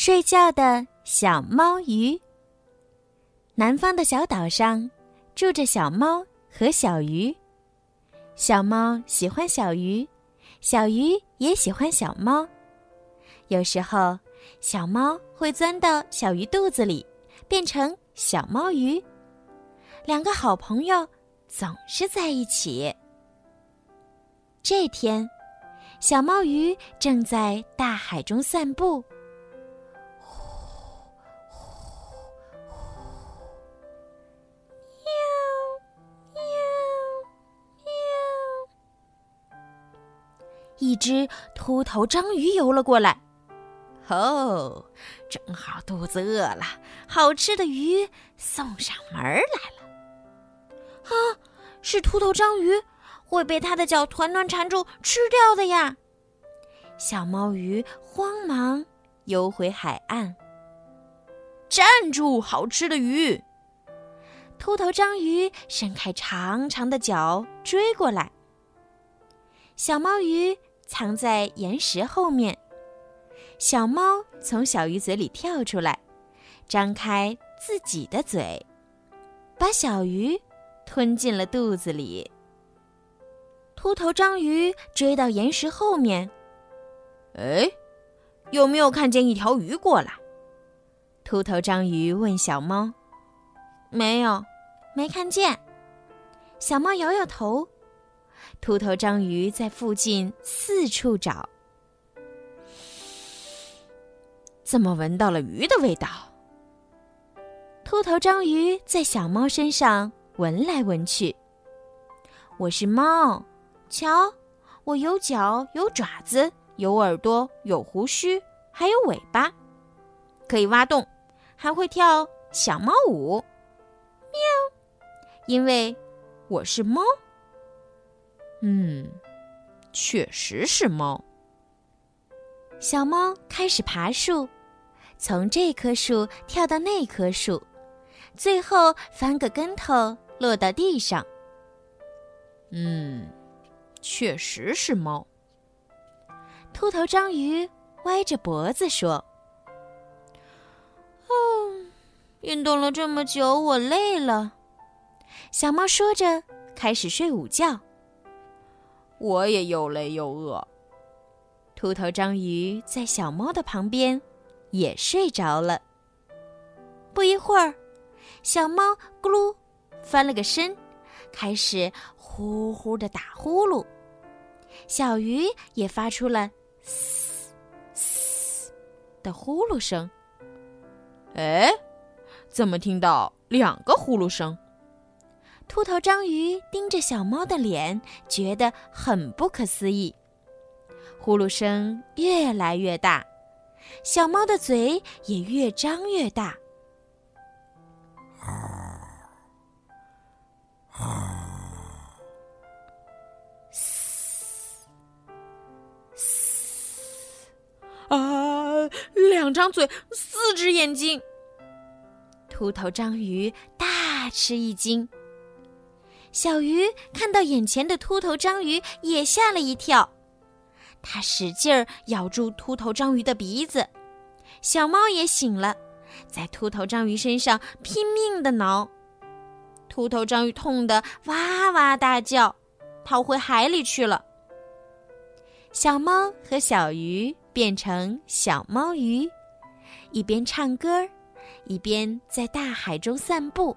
睡觉的小猫鱼。南方的小岛上住着小猫和小鱼，小猫喜欢小鱼，小鱼也喜欢小猫。有时候，小猫会钻到小鱼肚子里，变成小猫鱼。两个好朋友总是在一起。这天，小猫鱼正在大海中散步。一只秃头章鱼游了过来，哦，正好肚子饿了，好吃的鱼送上门来了。啊，是秃头章鱼，会被它的脚团团缠住吃掉的呀！小猫鱼慌忙游回海岸。站住，好吃的鱼！秃头章鱼伸开长长的脚追过来。小猫鱼。藏在岩石后面，小猫从小鱼嘴里跳出来，张开自己的嘴，把小鱼吞进了肚子里。秃头章鱼追到岩石后面，哎，有没有看见一条鱼过来？秃头章鱼问小猫。没有，没看见。小猫摇摇头。秃头章鱼在附近四处找，怎么闻到了鱼的味道？秃头章鱼在小猫身上闻来闻去。我是猫，瞧，我有脚，有爪子，有耳朵，有胡须，还有尾巴，可以挖洞，还会跳小猫舞。喵，因为我是猫。嗯，确实是猫。小猫开始爬树，从这棵树跳到那棵树，最后翻个跟头落到地上。嗯，确实是猫。秃头章鱼歪着脖子说：“嗯，运动了这么久，我累了。”小猫说着，开始睡午觉。我也又累又饿。秃头章鱼在小猫的旁边，也睡着了。不一会儿，小猫咕噜翻了个身，开始呼呼的打呼噜。小鱼也发出了嘶嘶的呼噜声。哎，怎么听到两个呼噜声？秃头章鱼盯着小猫的脸，觉得很不可思议。呼噜声越来越大，小猫的嘴也越张越大。嘶嘶啊！两张嘴，四只眼睛。秃头章鱼大吃一惊。小鱼看到眼前的秃头章鱼，也吓了一跳。它使劲儿咬住秃头章鱼的鼻子。小猫也醒了，在秃头章鱼身上拼命的挠。秃头章鱼痛得哇哇大叫，逃回海里去了。小猫和小鱼变成小猫鱼，一边唱歌，一边在大海中散步。